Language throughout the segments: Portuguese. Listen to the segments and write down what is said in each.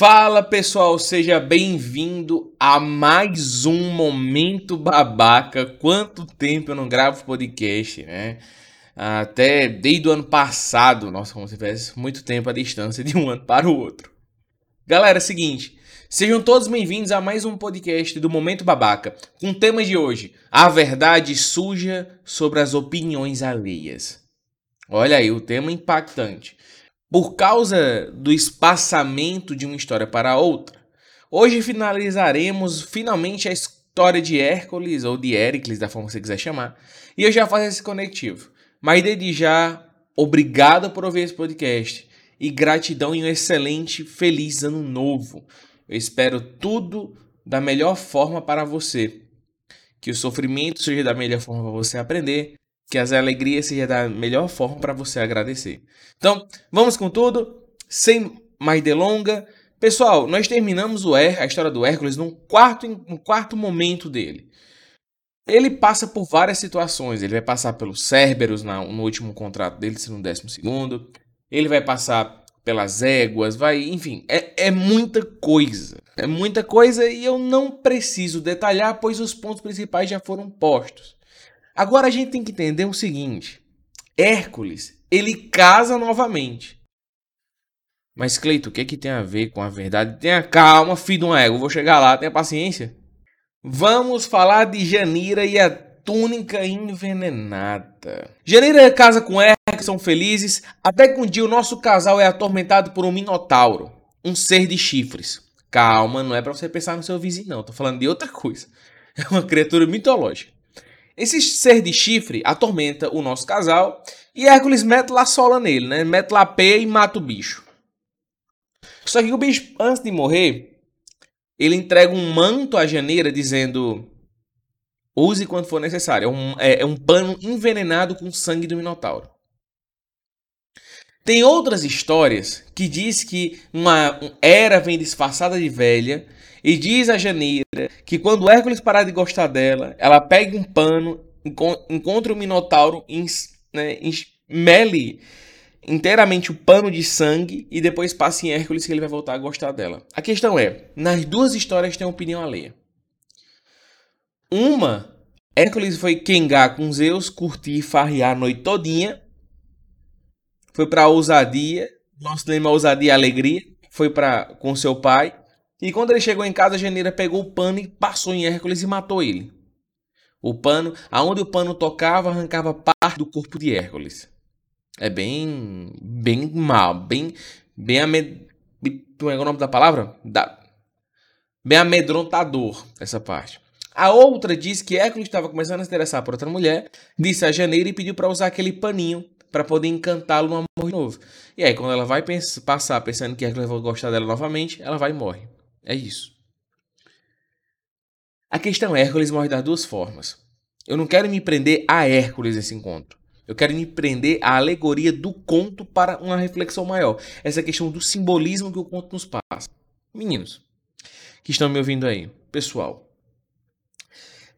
Fala pessoal, seja bem-vindo a mais um Momento Babaca. Quanto tempo eu não gravo podcast, né? Até desde o ano passado, nossa, como se tivesse muito tempo a distância de um ano para o outro. Galera, é seguinte, sejam todos bem-vindos a mais um podcast do Momento Babaca, com o tema de hoje: a verdade suja sobre as opiniões alheias. Olha aí, o tema impactante por causa do espaçamento de uma história para outra. Hoje finalizaremos finalmente a história de Hércules, ou de Héricles, da forma que você quiser chamar, e eu já faço esse conectivo. Mas desde já, obrigado por ouvir esse podcast e gratidão e um excelente, feliz ano novo. Eu espero tudo da melhor forma para você. Que o sofrimento seja da melhor forma para você aprender que as alegrias seja da melhor forma para você agradecer. Então, vamos com tudo, sem mais delonga. Pessoal, nós terminamos o Her, a história do Hércules num quarto, quarto momento dele. Ele passa por várias situações. Ele vai passar pelos Cerberus no último contrato dele, se no décimo segundo. Ele vai passar pelas éguas, vai, enfim, é, é muita coisa. É muita coisa e eu não preciso detalhar, pois os pontos principais já foram postos. Agora a gente tem que entender o seguinte: Hércules, ele casa novamente. Mas Cleito, o que, é que tem a ver com a verdade? Tenha calma, filho de uma égua, vou chegar lá, tenha paciência. Vamos falar de Janira e a túnica envenenada. Janira casa com Hércules, são felizes, até que um dia o nosso casal é atormentado por um minotauro, um ser de chifres. Calma, não é para você pensar no seu vizinho, não, tô falando de outra coisa. É uma criatura mitológica. Esse ser de chifre atormenta o nosso casal e Hércules mete lá sola nele, né? Mete lá pé e mata o bicho. Só que o bicho, antes de morrer, ele entrega um manto à janeira dizendo: use quando for necessário. É um, é, é um pano envenenado com sangue do Minotauro. Tem outras histórias que diz que uma era vem disfarçada de velha e diz a Janeira que quando Hércules parar de gostar dela, ela pega um pano, encontra o Minotauro, né, mele inteiramente o pano de sangue e depois passa em Hércules que ele vai voltar a gostar dela. A questão é, nas duas histórias tem opinião alheia. Uma, Hércules foi quengar com Zeus, curtir e farrear a noite todinha. Foi para ousadia, nosso lema é ousadia e alegria. Foi para com seu pai. E quando ele chegou em casa, a Janeira pegou o pano e passou em Hércules e matou ele. O pano, aonde o pano tocava, arrancava parte do corpo de Hércules. É bem, bem mal, bem, bem amed... Como é o nome da palavra? Da... Bem amedrontador essa parte. A outra diz que Hércules estava começando a se interessar por outra mulher, disse a Janeira e pediu para usar aquele paninho para poder encantá-lo no amor novo. E aí, quando ela vai passar pensando que Hércules vai gostar dela novamente, ela vai e morre. É isso. A questão é, Hércules morre das duas formas. Eu não quero me prender a Hércules nesse encontro. Eu quero me prender à alegoria do conto para uma reflexão maior. Essa questão do simbolismo que o conto nos passa. Meninos que estão me ouvindo aí, pessoal.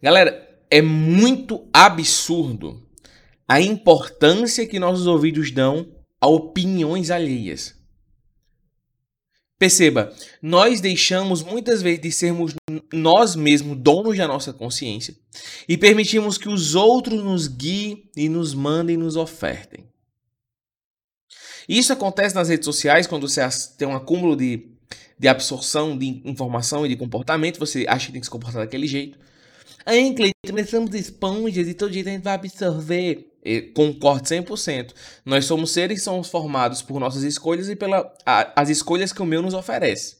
Galera, é muito absurdo a importância que nossos ouvidos dão a opiniões alheias. Perceba, nós deixamos muitas vezes de sermos nós mesmos donos da nossa consciência e permitimos que os outros nos guiem e nos mandem e nos ofertem. Isso acontece nas redes sociais quando você tem um acúmulo de, de absorção de informação e de comportamento, você acha que tem que se comportar daquele jeito. Aí, Cleiton, nós somos esponjas e todo jeito a gente vai absorver concordo 100%. Nós somos seres que somos formados por nossas escolhas e pelas as escolhas que o meu nos oferece.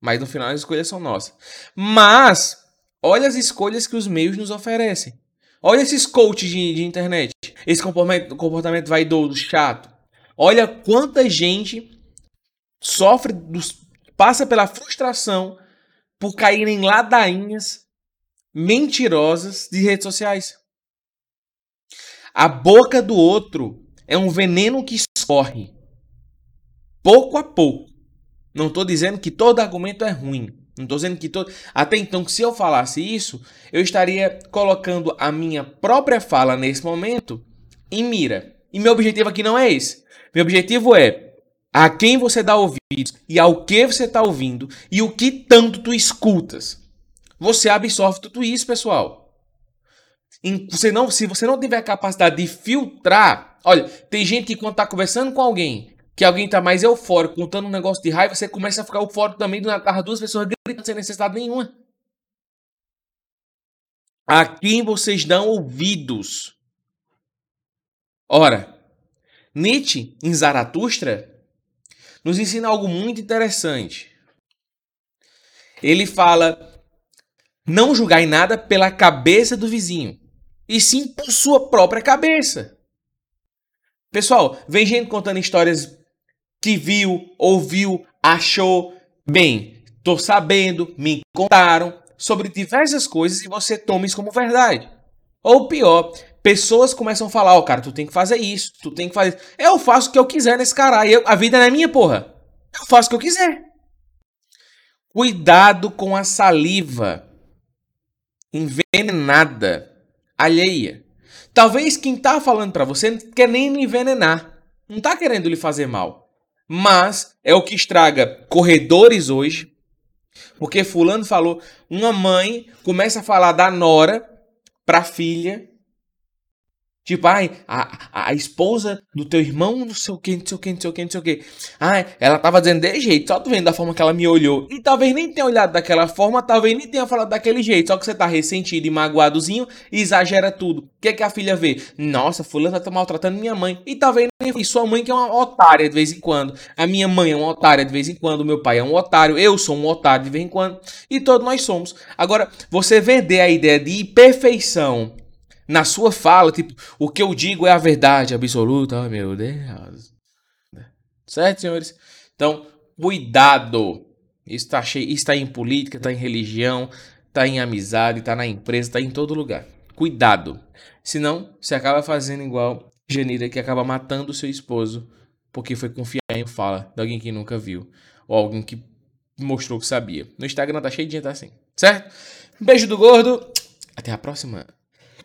Mas no final as escolhas são nossas. Mas, olha as escolhas que os meios nos oferecem. Olha esses coaches de, de internet. Esse comportamento, comportamento vaidoso, chato. Olha quanta gente sofre, dos, passa pela frustração por cair em ladainhas mentirosas de redes sociais. A boca do outro é um veneno que escorre pouco a pouco. Não estou dizendo que todo argumento é ruim. Não estou dizendo que todo. Até então, se eu falasse isso, eu estaria colocando a minha própria fala nesse momento em mira. E meu objetivo aqui não é esse. Meu objetivo é a quem você dá ouvidos e ao que você está ouvindo e o que tanto tu escutas. Você absorve tudo isso, pessoal. Você não, se você não tiver a capacidade de filtrar, olha, tem gente que quando está conversando com alguém, que alguém está mais eufórico, contando um negócio de raiva, você começa a ficar eufórico também, as duas pessoas gritando sem necessidade nenhuma. A quem vocês dão ouvidos? Ora, Nietzsche, em Zaratustra, nos ensina algo muito interessante. Ele fala: não julgai nada pela cabeça do vizinho, e sim por sua própria cabeça. Pessoal, vem gente contando histórias que viu, ouviu, achou. Bem, tô sabendo, me contaram sobre diversas coisas e você toma isso como verdade. Ou pior, pessoas começam a falar, ó, oh, cara, tu tem que fazer isso, tu tem que fazer. Eu faço o que eu quiser nesse caralho. Eu, a vida não é minha, porra. Eu faço o que eu quiser. Cuidado com a saliva envenenada alheia. Talvez quem tá falando para você não quer nem lhe envenenar. Não tá querendo lhe fazer mal. Mas é o que estraga corredores hoje. Porque fulano falou, uma mãe começa a falar da nora pra filha Tipo, ai, a, a esposa do teu irmão, não sei o que, não sei o que, não sei o que, não sei o que. Ai, ela tava dizendo de jeito, só tu vendo da forma que ela me olhou. E talvez nem tenha olhado daquela forma, talvez nem tenha falado daquele jeito. Só que você tá ressentido e magoadozinho e exagera tudo. O que é que a filha vê? Nossa, fulano tá maltratando minha mãe. E talvez nem sua mãe que é uma otária de vez em quando. A minha mãe é uma otária de vez em quando. Meu pai é um otário. Eu sou um otário de vez em quando. E todos nós somos. Agora, você vender a ideia de perfeição na sua fala, tipo, o que eu digo é a verdade absoluta. Oh, meu Deus. Certo, senhores? Então, cuidado. Isso está cheio, está em política, está em religião, está em amizade, está na empresa, está em todo lugar. Cuidado. Senão, você acaba fazendo igual Janira, que acaba matando o seu esposo porque foi confiar em fala de alguém que nunca viu. Ou alguém que mostrou que sabia. No Instagram tá cheio de gente assim. Certo? Beijo do gordo. Até a próxima.